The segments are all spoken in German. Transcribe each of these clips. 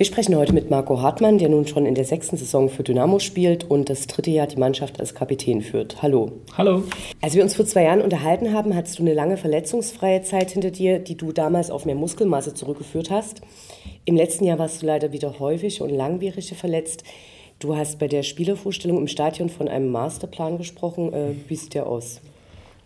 Wir sprechen heute mit Marco Hartmann, der nun schon in der sechsten Saison für Dynamo spielt und das dritte Jahr die Mannschaft als Kapitän führt. Hallo. Hallo. Als wir uns vor zwei Jahren unterhalten haben, hattest du eine lange verletzungsfreie Zeit hinter dir, die du damals auf mehr Muskelmasse zurückgeführt hast. Im letzten Jahr warst du leider wieder häufig und langwierig verletzt. Du hast bei der Spielervorstellung im Stadion von einem Masterplan gesprochen. Äh, wie sieht der aus?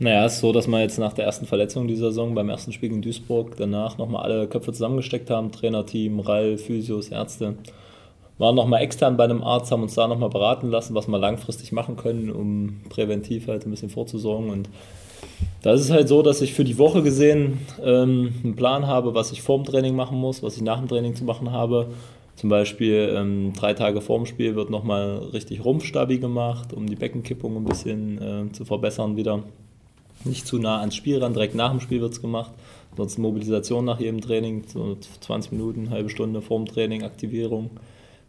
Naja, es ist so, dass wir jetzt nach der ersten Verletzung dieser Saison beim ersten Spiel gegen Duisburg danach nochmal alle Köpfe zusammengesteckt haben, Trainerteam, Rall, Physios, Ärzte. Waren nochmal extern bei einem Arzt, haben uns da nochmal beraten lassen, was wir langfristig machen können, um präventiv halt ein bisschen vorzusorgen. Und da ist es halt so, dass ich für die Woche gesehen ähm, einen Plan habe, was ich vor dem Training machen muss, was ich nach dem Training zu machen habe. Zum Beispiel ähm, drei Tage vorm Spiel wird nochmal richtig Rumpfstabi gemacht, um die Beckenkippung ein bisschen äh, zu verbessern wieder nicht zu nah ans Spiel ran. Direkt nach dem Spiel wird es gemacht. Ansonsten Mobilisation nach jedem Training, so 20 Minuten, halbe Stunde vorm Training, Aktivierung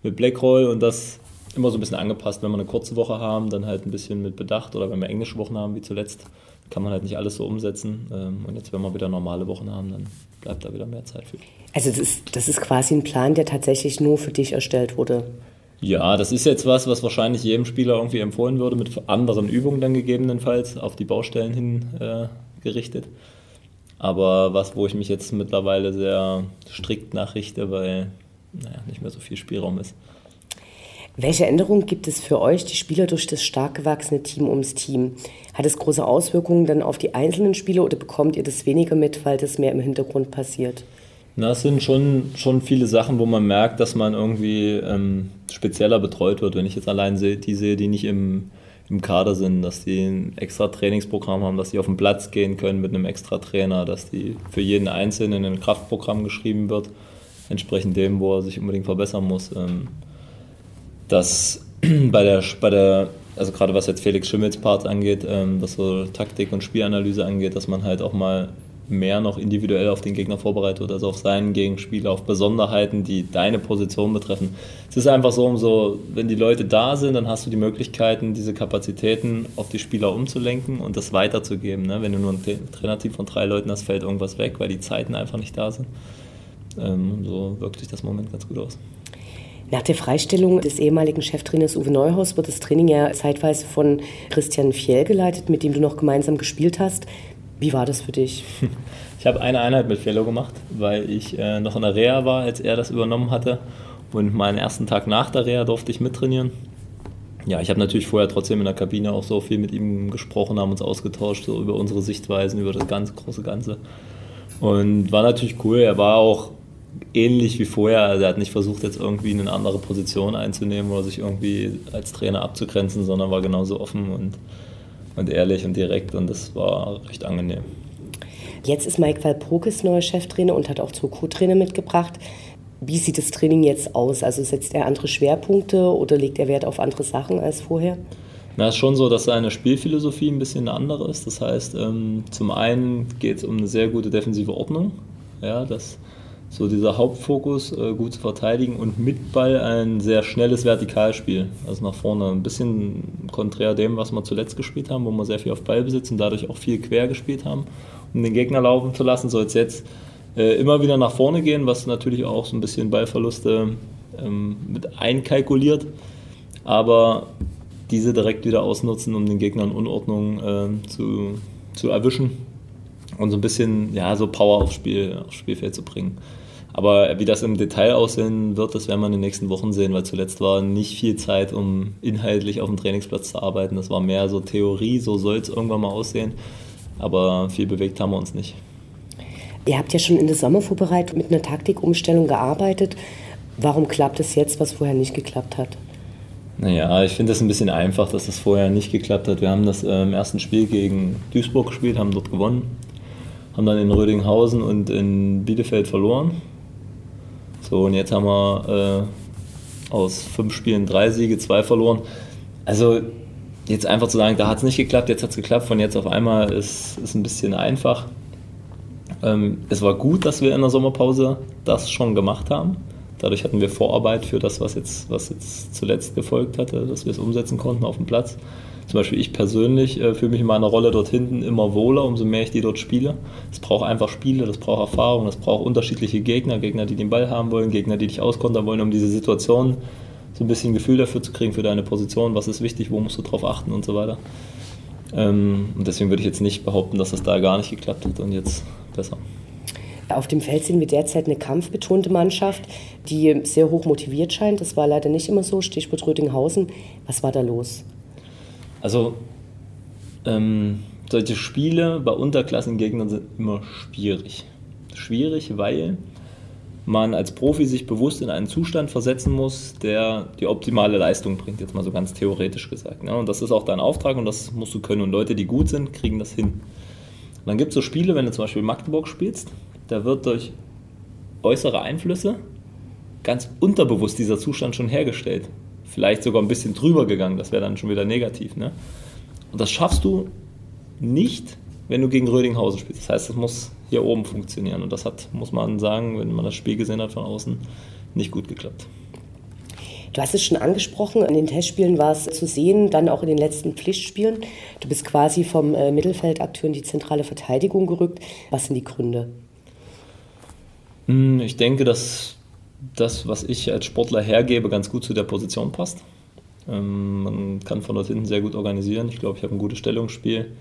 mit Blackroll und das immer so ein bisschen angepasst. Wenn wir eine kurze Woche haben, dann halt ein bisschen mit Bedacht oder wenn wir englische Wochen haben, wie zuletzt, kann man halt nicht alles so umsetzen. Ähm, und jetzt, wenn wir wieder normale Wochen haben, dann bleibt da wieder mehr Zeit für. Also das ist, das ist quasi ein Plan, der tatsächlich nur für dich erstellt wurde. Ja, das ist jetzt was, was wahrscheinlich jedem Spieler irgendwie empfohlen würde, mit anderen Übungen dann gegebenenfalls auf die Baustellen hin äh, gerichtet. Aber was, wo ich mich jetzt mittlerweile sehr strikt nachrichte, weil naja, nicht mehr so viel Spielraum ist. Welche Änderungen gibt es für euch, die Spieler, durch das stark gewachsene Team ums Team? Hat es große Auswirkungen dann auf die einzelnen Spieler oder bekommt ihr das weniger mit, weil das mehr im Hintergrund passiert? Na, es sind schon, schon viele Sachen, wo man merkt, dass man irgendwie ähm, spezieller betreut wird. Wenn ich jetzt allein sehe, die sehe, die nicht im, im Kader sind, dass die ein extra Trainingsprogramm haben, dass die auf den Platz gehen können mit einem extra Trainer, dass die für jeden Einzelnen ein Kraftprogramm geschrieben wird, entsprechend dem, wo er sich unbedingt verbessern muss. Ähm, dass bei der, bei der also gerade was jetzt Felix Schimmels Part angeht, ähm, was so Taktik und Spielanalyse angeht, dass man halt auch mal mehr noch individuell auf den Gegner vorbereitet wird, also auf seinen Gegenspieler, auf Besonderheiten, die deine Position betreffen. Es ist einfach so, umso, wenn die Leute da sind, dann hast du die Möglichkeiten, diese Kapazitäten auf die Spieler umzulenken und das weiterzugeben. Ne? Wenn du nur ein Trainerteam von drei Leuten hast, fällt irgendwas weg, weil die Zeiten einfach nicht da sind. Ähm, so wirkt sich das Moment ganz gut aus. Nach der Freistellung des ehemaligen Cheftrainers Uwe Neuhaus wird das Training ja zeitweise von Christian Fjell geleitet, mit dem du noch gemeinsam gespielt hast. Wie war das für dich? Ich habe eine Einheit mit Fellow gemacht, weil ich äh, noch in der Reha war, als er das übernommen hatte. Und meinen ersten Tag nach der Reha durfte ich mittrainieren. Ja, ich habe natürlich vorher trotzdem in der Kabine auch so viel mit ihm gesprochen, haben uns ausgetauscht so über unsere Sichtweisen, über das ganze große Ganze. Und war natürlich cool. Er war auch ähnlich wie vorher. Also er hat nicht versucht, jetzt irgendwie eine andere Position einzunehmen oder sich irgendwie als Trainer abzugrenzen, sondern war genauso offen und und ehrlich und direkt und das war recht angenehm. Jetzt ist Mike Walprokis neuer Cheftrainer und hat auch zwei Co-Trainer mitgebracht. Wie sieht das Training jetzt aus? Also setzt er andere Schwerpunkte oder legt er Wert auf andere Sachen als vorher? Na, es ist schon so, dass seine Spielphilosophie ein bisschen eine andere ist. Das heißt, ähm, zum einen geht es um eine sehr gute defensive Ordnung. Ja, das so dieser Hauptfokus, äh, gut zu verteidigen und mit Ball ein sehr schnelles Vertikalspiel. Also nach vorne ein bisschen konträr dem, was wir zuletzt gespielt haben, wo wir sehr viel auf Ball besitzen, dadurch auch viel quer gespielt haben, um den Gegner laufen zu lassen, soll es jetzt äh, immer wieder nach vorne gehen, was natürlich auch so ein bisschen Ballverluste ähm, mit einkalkuliert, aber diese direkt wieder ausnutzen, um den Gegnern Unordnung äh, zu, zu erwischen und so ein bisschen ja, so Power aufs, Spiel, aufs Spielfeld zu bringen. Aber wie das im Detail aussehen wird, das werden wir in den nächsten Wochen sehen, weil zuletzt war nicht viel Zeit, um inhaltlich auf dem Trainingsplatz zu arbeiten. Das war mehr so Theorie, so soll es irgendwann mal aussehen. Aber viel bewegt haben wir uns nicht. Ihr habt ja schon in der Sommervorbereitung mit einer Taktikumstellung gearbeitet. Warum klappt es jetzt, was vorher nicht geklappt hat? Naja, ich finde das ein bisschen einfach, dass das vorher nicht geklappt hat. Wir haben das äh, im ersten Spiel gegen Duisburg gespielt, haben dort gewonnen, haben dann in Rödinghausen und in Bielefeld verloren so, und jetzt haben wir äh, aus fünf Spielen drei Siege, zwei verloren. Also jetzt einfach zu sagen, da hat es nicht geklappt, jetzt hat es geklappt, von jetzt auf einmal ist, ist ein bisschen einfach. Ähm, es war gut, dass wir in der Sommerpause das schon gemacht haben. Dadurch hatten wir Vorarbeit für das, was jetzt, was jetzt zuletzt gefolgt hatte, dass wir es umsetzen konnten auf dem Platz. Zum Beispiel ich persönlich äh, fühle mich in meiner Rolle dort hinten immer wohler, umso mehr ich die dort spiele. Es braucht einfach Spiele, das braucht Erfahrung, das braucht unterschiedliche Gegner, Gegner, die den Ball haben wollen, Gegner, die dich auskontern wollen, um diese Situation so ein bisschen Gefühl dafür zu kriegen, für deine Position, was ist wichtig, wo musst du drauf achten und so weiter. Ähm, und deswegen würde ich jetzt nicht behaupten, dass das da gar nicht geklappt hat und jetzt besser. Auf dem Feld sind wir derzeit eine kampfbetonte Mannschaft, die sehr hoch motiviert scheint. Das war leider nicht immer so. Stichwort Rödinghausen. Was war da los? Also ähm, solche Spiele bei Unterklassengegnern sind immer schwierig. Schwierig, weil man als Profi sich bewusst in einen Zustand versetzen muss, der die optimale Leistung bringt, jetzt mal so ganz theoretisch gesagt. Ja, und das ist auch dein Auftrag und das musst du können. Und Leute, die gut sind, kriegen das hin. Und dann gibt es so Spiele, wenn du zum Beispiel Magdeburg spielst, da wird durch äußere Einflüsse ganz unterbewusst dieser Zustand schon hergestellt vielleicht sogar ein bisschen drüber gegangen, das wäre dann schon wieder negativ. Ne? Und das schaffst du nicht, wenn du gegen Rödinghausen spielst. Das heißt, es muss hier oben funktionieren. Und das hat, muss man sagen, wenn man das Spiel gesehen hat von außen, nicht gut geklappt. Du hast es schon angesprochen, in den Testspielen war es zu sehen, dann auch in den letzten Pflichtspielen. Du bist quasi vom äh, Mittelfeldakteur in die zentrale Verteidigung gerückt. Was sind die Gründe? Hm, ich denke, dass das, was ich als Sportler hergebe, ganz gut zu der Position passt. Ähm, man kann von dort hinten sehr gut organisieren. Ich glaube, ich habe ein gutes Stellungsspiel.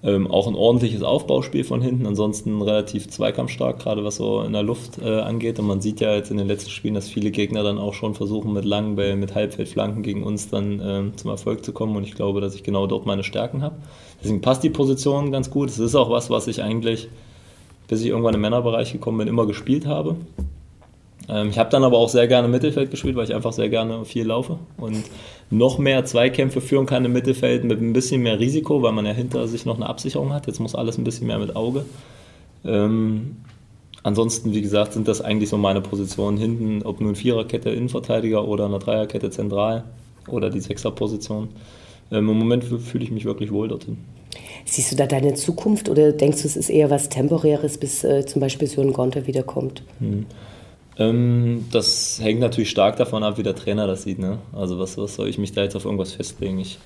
Ähm, auch ein ordentliches Aufbauspiel von hinten, ansonsten relativ zweikampfstark, gerade was so in der Luft äh, angeht. Und man sieht ja jetzt in den letzten Spielen, dass viele Gegner dann auch schon versuchen, mit langen Bällen, mit Halbfeldflanken gegen uns dann ähm, zum Erfolg zu kommen. Und ich glaube, dass ich genau dort meine Stärken habe. Deswegen passt die Position ganz gut. Es ist auch was, was ich eigentlich, bis ich irgendwann im Männerbereich gekommen bin, immer gespielt habe. Ähm, ich habe dann aber auch sehr gerne Mittelfeld gespielt, weil ich einfach sehr gerne viel laufe und noch mehr Zweikämpfe führen kann im Mittelfeld mit ein bisschen mehr Risiko, weil man ja hinter sich noch eine Absicherung hat. Jetzt muss alles ein bisschen mehr mit Auge. Ähm, ansonsten, wie gesagt, sind das eigentlich so meine Positionen hinten, ob nun Viererkette Innenverteidiger oder eine Dreierkette zentral oder die Sechserposition. Ähm, Im Moment fühle ich mich wirklich wohl dorthin. Siehst du da deine Zukunft oder denkst du, es ist eher was Temporäres, bis äh, zum Beispiel Sören Gonter wiederkommt? Hm. Ähm, das hängt natürlich stark davon ab, wie der Trainer das sieht. Ne? Also was, was soll ich mich da jetzt auf irgendwas festlegen? Ich,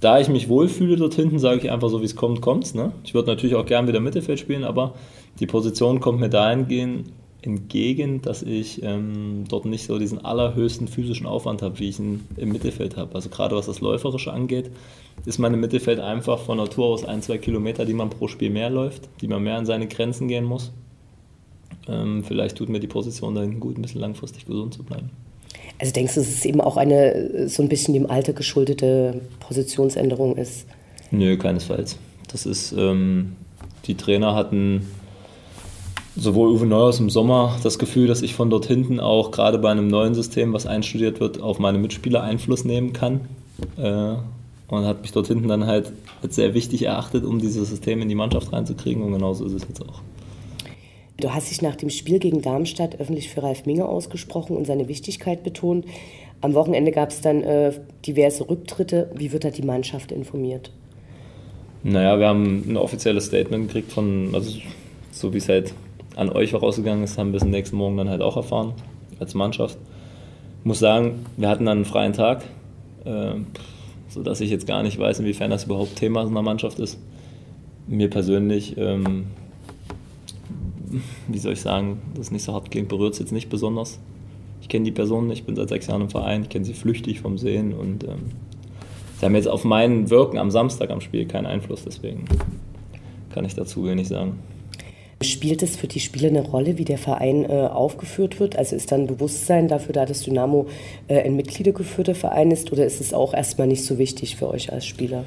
da ich mich wohlfühle dort hinten, sage ich einfach so, wie es kommt, kommt's. Ne? Ich würde natürlich auch gern wieder Mittelfeld spielen, aber die Position kommt mir dahingehend entgegen, dass ich ähm, dort nicht so diesen allerhöchsten physischen Aufwand habe, wie ich ihn im Mittelfeld habe. Also gerade was das Läuferische angeht, ist mein Mittelfeld einfach von Natur aus ein, zwei Kilometer, die man pro Spiel mehr läuft, die man mehr an seine Grenzen gehen muss. Ähm, vielleicht tut mir die Position dann gut, ein bisschen langfristig gesund zu bleiben. Also denkst du, dass es eben auch eine so ein bisschen dem Alter geschuldete Positionsänderung ist? Nö, keinesfalls. Das ist, ähm, die Trainer hatten sowohl Uwe Neuhaus im Sommer das Gefühl, dass ich von dort hinten auch gerade bei einem neuen System, was einstudiert wird, auf meine Mitspieler Einfluss nehmen kann. Äh, und hat mich dort hinten dann halt als sehr wichtig erachtet, um dieses System in die Mannschaft reinzukriegen. Und genauso ist es jetzt auch. Du hast dich nach dem Spiel gegen Darmstadt öffentlich für Ralf Minge ausgesprochen und seine Wichtigkeit betont. Am Wochenende gab es dann äh, diverse Rücktritte. Wie wird da die Mannschaft informiert? Naja, wir haben ein offizielles Statement gekriegt von, also so wie es halt an euch rausgegangen ist, haben wir es nächsten Morgen dann halt auch erfahren als Mannschaft. Ich muss sagen, wir hatten dann einen freien Tag, äh, sodass ich jetzt gar nicht weiß, inwiefern das überhaupt Thema in der Mannschaft ist. Mir persönlich ähm, wie soll ich sagen, das nicht so hart klingt, berührt es jetzt nicht besonders. Ich kenne die Person nicht, ich bin seit sechs Jahren im Verein, ich kenne sie flüchtig vom Sehen und ähm, sie haben jetzt auf mein Wirken am Samstag am Spiel keinen Einfluss, deswegen kann ich dazu wenig sagen. Spielt es für die Spieler eine Rolle, wie der Verein äh, aufgeführt wird? Also ist dann Bewusstsein dafür da, dass Dynamo äh, ein mitgliedergeführter Verein ist oder ist es auch erstmal nicht so wichtig für euch als Spieler?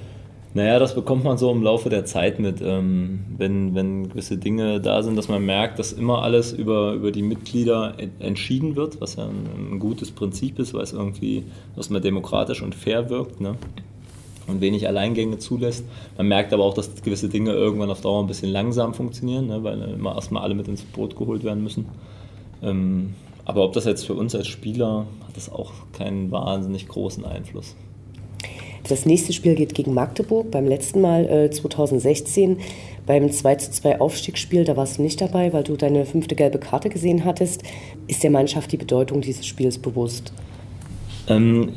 Naja, das bekommt man so im Laufe der Zeit mit, ähm, wenn, wenn gewisse Dinge da sind, dass man merkt, dass immer alles über, über die Mitglieder entschieden wird, was ja ein, ein gutes Prinzip ist, weil es irgendwie erstmal demokratisch und fair wirkt ne? und wenig Alleingänge zulässt. Man merkt aber auch, dass gewisse Dinge irgendwann auf Dauer ein bisschen langsam funktionieren, ne? weil immer erstmal alle mit ins Boot geholt werden müssen. Ähm, aber ob das jetzt für uns als Spieler, hat das auch keinen wahnsinnig großen Einfluss. Das nächste Spiel geht gegen Magdeburg. Beim letzten Mal äh, 2016 Beim 2 zu 2 Aufstiegsspiel, da warst du nicht dabei, weil du deine fünfte gelbe Karte gesehen hattest. Ist der Mannschaft die Bedeutung dieses Spiels bewusst? Ähm,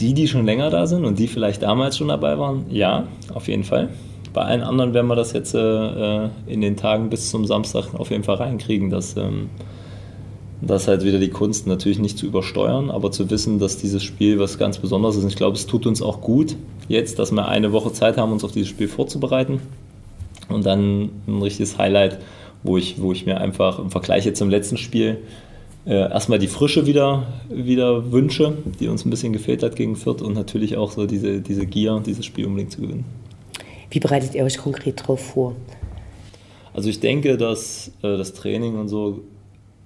die, die schon länger da sind und die vielleicht damals schon dabei waren, ja, auf jeden Fall. Bei allen anderen werden wir das jetzt äh, in den Tagen bis zum Samstag auf jeden Fall reinkriegen, dass ähm, das halt wieder die Kunst natürlich nicht zu übersteuern, aber zu wissen, dass dieses Spiel was ganz Besonderes ist. Ich glaube, es tut uns auch gut jetzt, dass wir eine Woche Zeit haben, uns auf dieses Spiel vorzubereiten und dann ein richtiges Highlight, wo ich, wo ich mir einfach im Vergleich jetzt zum letzten Spiel äh, erstmal die Frische wieder, wieder wünsche, die uns ein bisschen gefehlt hat gegen Fürth und natürlich auch so diese, diese Gier, dieses Spiel unbedingt zu gewinnen. Wie bereitet ihr euch konkret darauf vor? Also ich denke, dass äh, das Training und so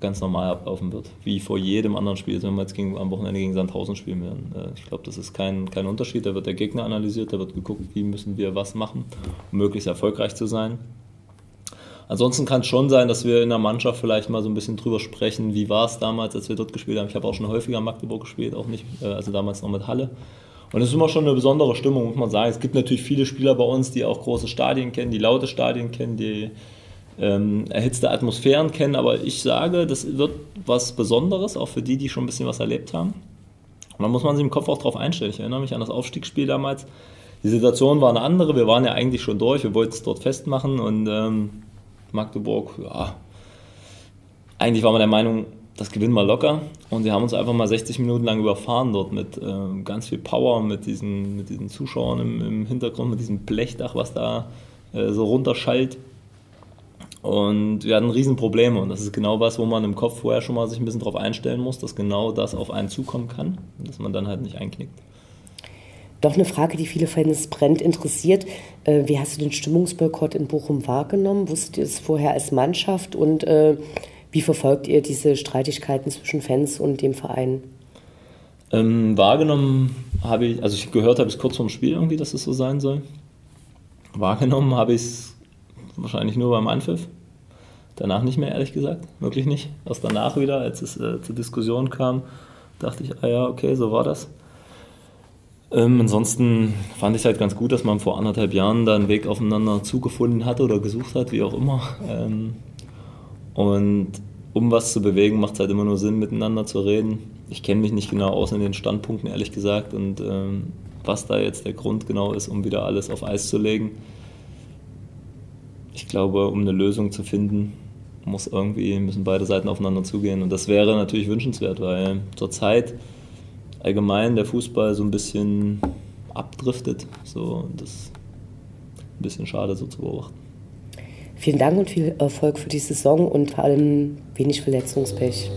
ganz normal ablaufen wird, wie vor jedem anderen Spiel. Also wenn wir jetzt gegen, am Wochenende gegen Sandhausen spielen werden. Äh, ich glaube, das ist kein, kein Unterschied. Da wird der Gegner analysiert, da wird geguckt, wie müssen wir was machen, um möglichst erfolgreich zu sein. Ansonsten kann es schon sein, dass wir in der Mannschaft vielleicht mal so ein bisschen drüber sprechen, wie war es damals, als wir dort gespielt haben. Ich habe auch schon häufiger in Magdeburg gespielt, auch nicht, äh, also damals noch mit Halle. Und es ist immer schon eine besondere Stimmung, muss man sagen. Es gibt natürlich viele Spieler bei uns, die auch große Stadien kennen, die laute Stadien kennen, die ähm, erhitzte Atmosphären kennen. Aber ich sage, das wird was Besonderes, auch für die, die schon ein bisschen was erlebt haben. Und da muss man sich im Kopf auch drauf einstellen. Ich erinnere mich an das Aufstiegsspiel damals. Die Situation war eine andere. Wir waren ja eigentlich schon durch. Wir wollten es dort festmachen und ähm, Magdeburg, ja, eigentlich waren wir der Meinung, das gewinnen wir locker. Und sie haben uns einfach mal 60 Minuten lang überfahren dort mit äh, ganz viel Power, mit diesen, mit diesen Zuschauern im, im Hintergrund, mit diesem Blechdach, was da äh, so runterschallt. Und wir hatten Riesenprobleme und das ist genau was, wo man im Kopf vorher schon mal sich ein bisschen darauf einstellen muss, dass genau das auf einen zukommen kann und dass man dann halt nicht einknickt. Doch eine Frage, die viele Fans brennt interessiert. Äh, wie hast du den Stimmungsboykott in Bochum wahrgenommen? Wusstet ihr es vorher als Mannschaft und äh, wie verfolgt ihr diese Streitigkeiten zwischen Fans und dem Verein? Ähm, wahrgenommen habe ich, also ich gehört habe ich kurz vorm Spiel irgendwie, dass es so sein soll. Wahrgenommen habe ich es wahrscheinlich nur beim Anpfiff. Danach nicht mehr, ehrlich gesagt. Wirklich nicht. Erst danach wieder, als es äh, zur Diskussion kam, dachte ich, ah ja, okay, so war das. Ähm, ansonsten fand ich es halt ganz gut, dass man vor anderthalb Jahren da einen Weg aufeinander zugefunden hatte oder gesucht hat, wie auch immer. Ähm, und um was zu bewegen, macht es halt immer nur Sinn, miteinander zu reden. Ich kenne mich nicht genau aus in den Standpunkten, ehrlich gesagt, und ähm, was da jetzt der Grund genau ist, um wieder alles auf Eis zu legen ich glaube, um eine Lösung zu finden, muss irgendwie, müssen beide Seiten aufeinander zugehen. Und das wäre natürlich wünschenswert, weil zurzeit allgemein der Fußball so ein bisschen abdriftet. So, und das ist ein bisschen schade so zu beobachten. Vielen Dank und viel Erfolg für die Saison und vor allem wenig Verletzungspech.